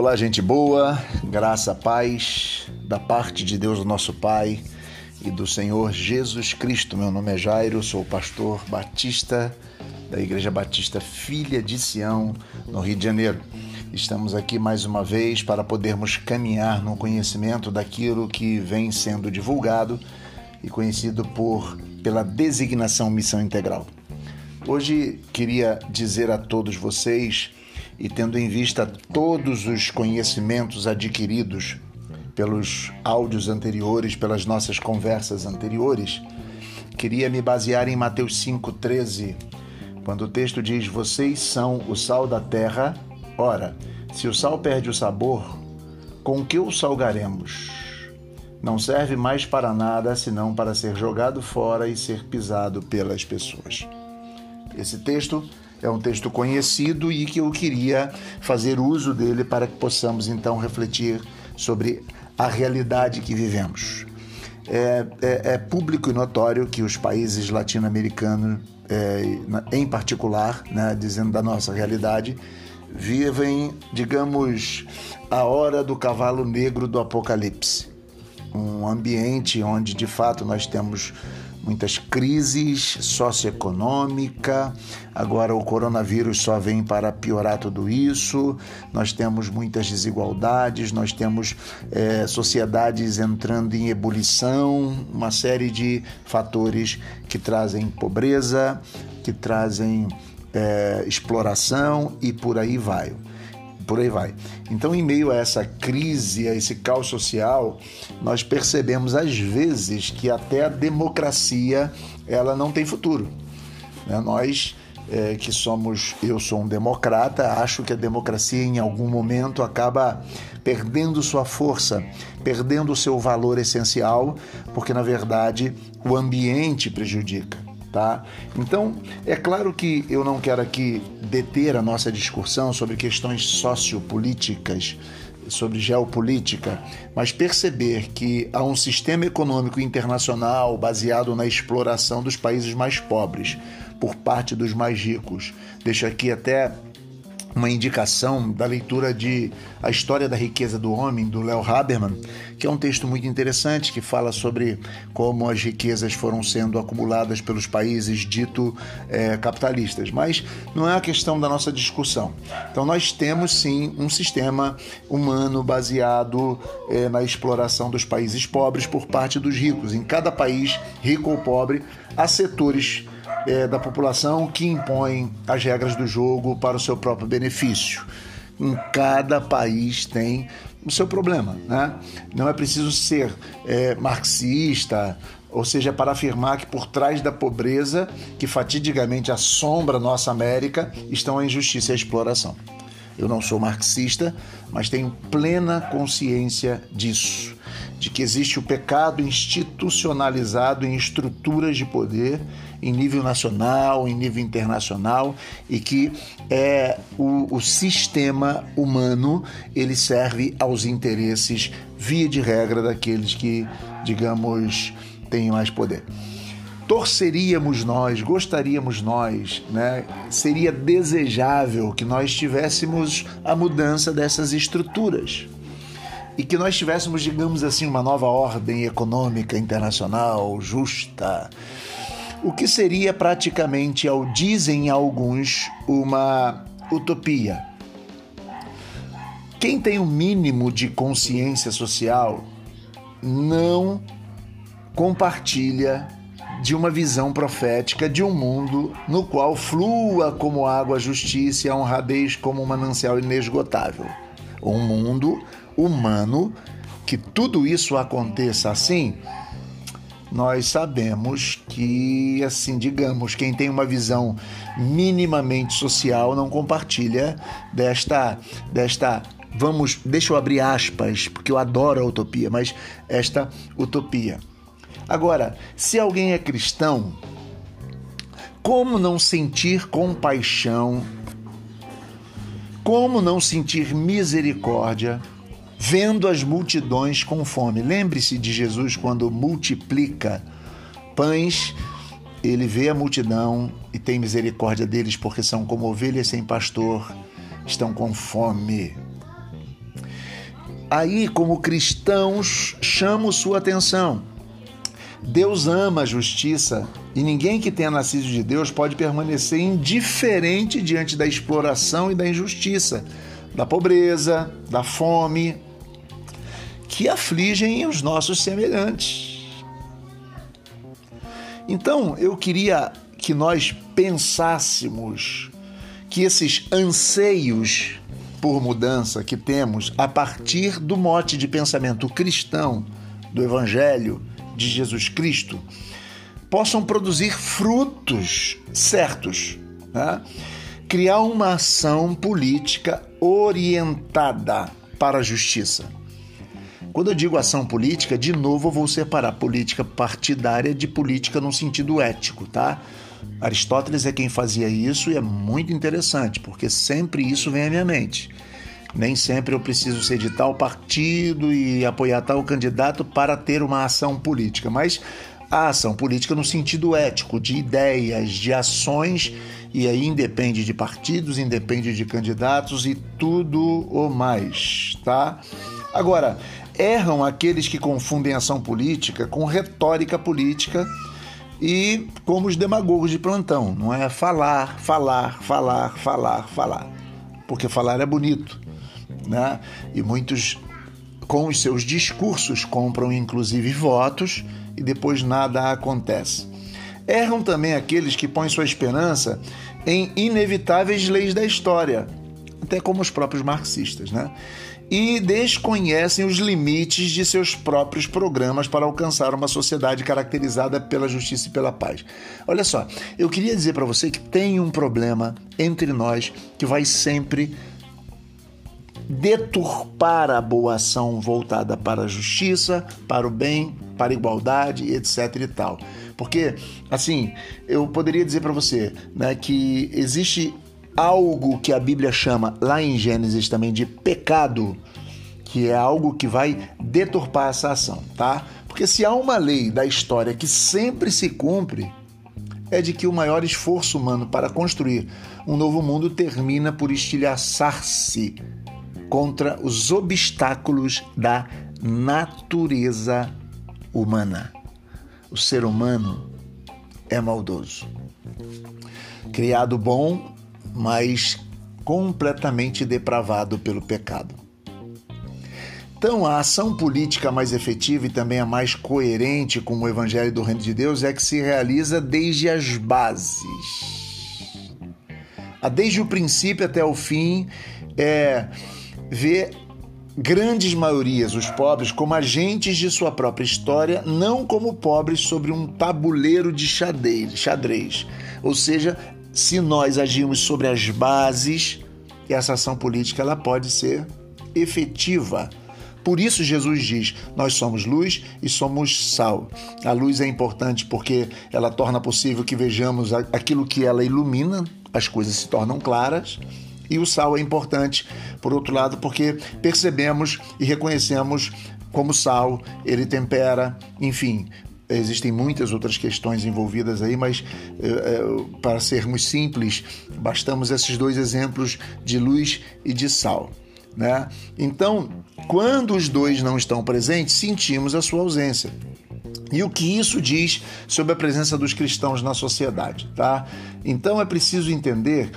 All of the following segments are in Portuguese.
Olá, gente boa, graça, paz da parte de Deus, nosso Pai e do Senhor Jesus Cristo. Meu nome é Jairo, sou pastor batista da Igreja Batista Filha de Sião, no Rio de Janeiro. Estamos aqui mais uma vez para podermos caminhar no conhecimento daquilo que vem sendo divulgado e conhecido por pela designação missão integral. Hoje queria dizer a todos vocês e tendo em vista todos os conhecimentos adquiridos pelos áudios anteriores, pelas nossas conversas anteriores, queria me basear em Mateus 5,13, quando o texto diz: Vocês são o sal da terra. Ora, se o sal perde o sabor, com que o salgaremos? Não serve mais para nada senão para ser jogado fora e ser pisado pelas pessoas. Esse texto é um texto conhecido e que eu queria fazer uso dele para que possamos então refletir sobre a realidade que vivemos. É, é, é público e notório que os países latino-americanos, é, em particular, né, dizendo da nossa realidade, vivem, digamos, a hora do cavalo negro do apocalipse. Um ambiente onde de fato nós temos muitas crises socioeconômica. Agora o coronavírus só vem para piorar tudo isso. Nós temos muitas desigualdades, nós temos é, sociedades entrando em ebulição, uma série de fatores que trazem pobreza, que trazem é, exploração e por aí vai por aí vai. Então, em meio a essa crise, a esse caos social, nós percebemos às vezes que até a democracia ela não tem futuro. Né? Nós é, que somos, eu sou um democrata, acho que a democracia em algum momento acaba perdendo sua força, perdendo seu valor essencial, porque na verdade o ambiente prejudica tá? Então, é claro que eu não quero aqui deter a nossa discussão sobre questões sociopolíticas, sobre geopolítica, mas perceber que há um sistema econômico internacional baseado na exploração dos países mais pobres por parte dos mais ricos. Deixo aqui até uma indicação da leitura de A História da Riqueza do Homem, do Léo Haberman, que é um texto muito interessante que fala sobre como as riquezas foram sendo acumuladas pelos países dito é, capitalistas. Mas não é a questão da nossa discussão. Então, nós temos sim um sistema humano baseado é, na exploração dos países pobres por parte dos ricos. Em cada país, rico ou pobre, há setores é, da população que impõem as regras do jogo para o seu próprio benefício. Em cada país tem o seu problema, né? Não é preciso ser é, marxista, ou seja, para afirmar que por trás da pobreza que fatidicamente assombra nossa América estão a injustiça e a exploração. Eu não sou marxista, mas tenho plena consciência disso, de que existe o pecado institucionalizado em estruturas de poder em nível nacional, em nível internacional e que é o, o sistema humano ele serve aos interesses via de regra daqueles que digamos têm mais poder torceríamos nós, gostaríamos nós, né? Seria desejável que nós tivéssemos a mudança dessas estruturas e que nós tivéssemos, digamos assim, uma nova ordem econômica internacional justa, o que seria praticamente, ao dizem alguns, uma utopia. Quem tem o um mínimo de consciência social não compartilha de uma visão profética de um mundo no qual flua como água a justiça e a honradez como um manancial inesgotável. Um mundo humano que tudo isso aconteça assim, nós sabemos que, assim, digamos, quem tem uma visão minimamente social não compartilha desta, desta vamos, deixa eu abrir aspas, porque eu adoro a utopia, mas esta utopia. Agora, se alguém é cristão, como não sentir compaixão? Como não sentir misericórdia vendo as multidões com fome? Lembre-se de Jesus quando multiplica pães, ele vê a multidão e tem misericórdia deles porque são como ovelhas sem pastor, estão com fome. aí, como cristãos, chamo sua atenção. Deus ama a justiça e ninguém que tenha nascido de Deus pode permanecer indiferente diante da exploração e da injustiça, da pobreza, da fome, que afligem os nossos semelhantes. Então, eu queria que nós pensássemos que esses anseios por mudança que temos a partir do mote de pensamento cristão do Evangelho de Jesus Cristo possam produzir frutos certos. Né? Criar uma ação política orientada para a justiça. Quando eu digo ação política, de novo eu vou separar política partidária de política no sentido ético, tá? Aristóteles é quem fazia isso e é muito interessante, porque sempre isso vem à minha mente. Nem sempre eu preciso ser de tal partido e apoiar tal candidato para ter uma ação política, mas a ação política no sentido ético, de ideias, de ações, e aí independe de partidos, independe de candidatos e tudo o mais, tá? Agora, erram aqueles que confundem ação política com retórica política e como os demagogos de plantão, não é falar, falar, falar, falar, falar. Porque falar é bonito, né? E muitos com os seus discursos compram inclusive votos e depois nada acontece. Erram também aqueles que põem sua esperança em inevitáveis leis da história, até como os próprios marxistas, né? e desconhecem os limites de seus próprios programas para alcançar uma sociedade caracterizada pela justiça e pela paz. Olha só, eu queria dizer para você que tem um problema entre nós que vai sempre deturpar a boa ação voltada para a justiça, para o bem, para a igualdade, etc e tal. Porque, assim, eu poderia dizer para você né, que existe algo que a Bíblia chama lá em Gênesis também de pecado, que é algo que vai deturpar essa ação, tá? Porque se há uma lei da história que sempre se cumpre, é de que o maior esforço humano para construir um novo mundo termina por estilhaçar-se contra os obstáculos da natureza humana. O ser humano é maldoso. Criado bom, mas completamente depravado pelo pecado. Então, a ação política mais efetiva e também a mais coerente com o Evangelho do Reino de Deus é que se realiza desde as bases. Desde o princípio até o fim, é ver grandes maiorias, os pobres, como agentes de sua própria história, não como pobres sobre um tabuleiro de xadrez. xadrez. Ou seja, se nós agirmos sobre as bases, essa ação política ela pode ser efetiva. Por isso Jesus diz: nós somos luz e somos sal. A luz é importante porque ela torna possível que vejamos aquilo que ela ilumina, as coisas se tornam claras. E o sal é importante, por outro lado, porque percebemos e reconhecemos como sal, ele tempera, enfim, Existem muitas outras questões envolvidas aí, mas é, para sermos simples, bastamos esses dois exemplos de luz e de sal. Né? Então, quando os dois não estão presentes, sentimos a sua ausência. E o que isso diz sobre a presença dos cristãos na sociedade, tá? Então é preciso entender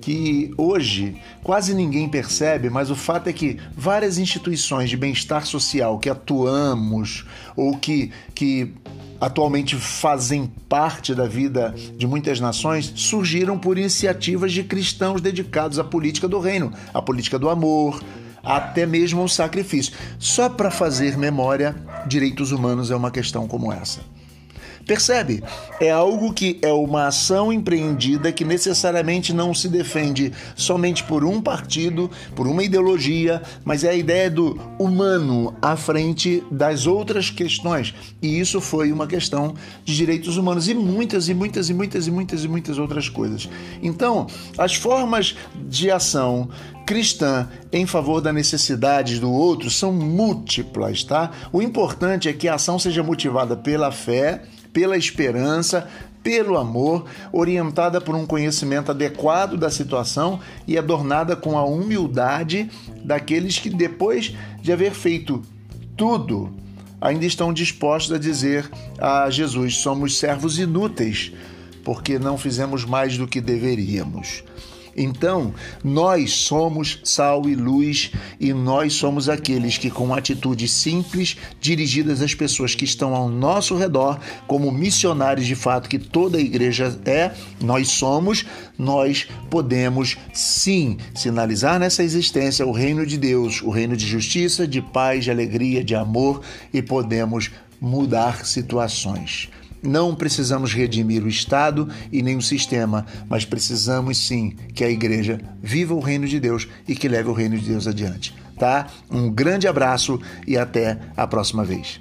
que hoje quase ninguém percebe, mas o fato é que várias instituições de bem-estar social que atuamos ou que, que atualmente fazem parte da vida de muitas nações, surgiram por iniciativas de cristãos dedicados à política do reino, à política do amor, até mesmo ao sacrifício. Só para fazer memória, direitos humanos é uma questão como essa. Percebe? É algo que é uma ação empreendida que necessariamente não se defende somente por um partido, por uma ideologia, mas é a ideia do humano à frente das outras questões. E isso foi uma questão de direitos humanos e muitas e muitas e muitas e muitas e muitas outras coisas. Então, as formas de ação cristã em favor das necessidades do outro são múltiplas, tá? O importante é que a ação seja motivada pela fé pela esperança, pelo amor, orientada por um conhecimento adequado da situação e adornada com a humildade daqueles que, depois de haver feito tudo, ainda estão dispostos a dizer a Jesus: somos servos inúteis, porque não fizemos mais do que deveríamos. Então, nós somos sal e luz e nós somos aqueles que, com atitudes simples, dirigidas às pessoas que estão ao nosso redor, como missionários de fato que toda a igreja é, nós somos, nós podemos sim sinalizar nessa existência o reino de Deus, o reino de justiça, de paz, de alegria, de amor e podemos mudar situações. Não precisamos redimir o Estado e nem o sistema, mas precisamos sim que a igreja viva o reino de Deus e que leve o reino de Deus adiante. Tá? Um grande abraço e até a próxima vez.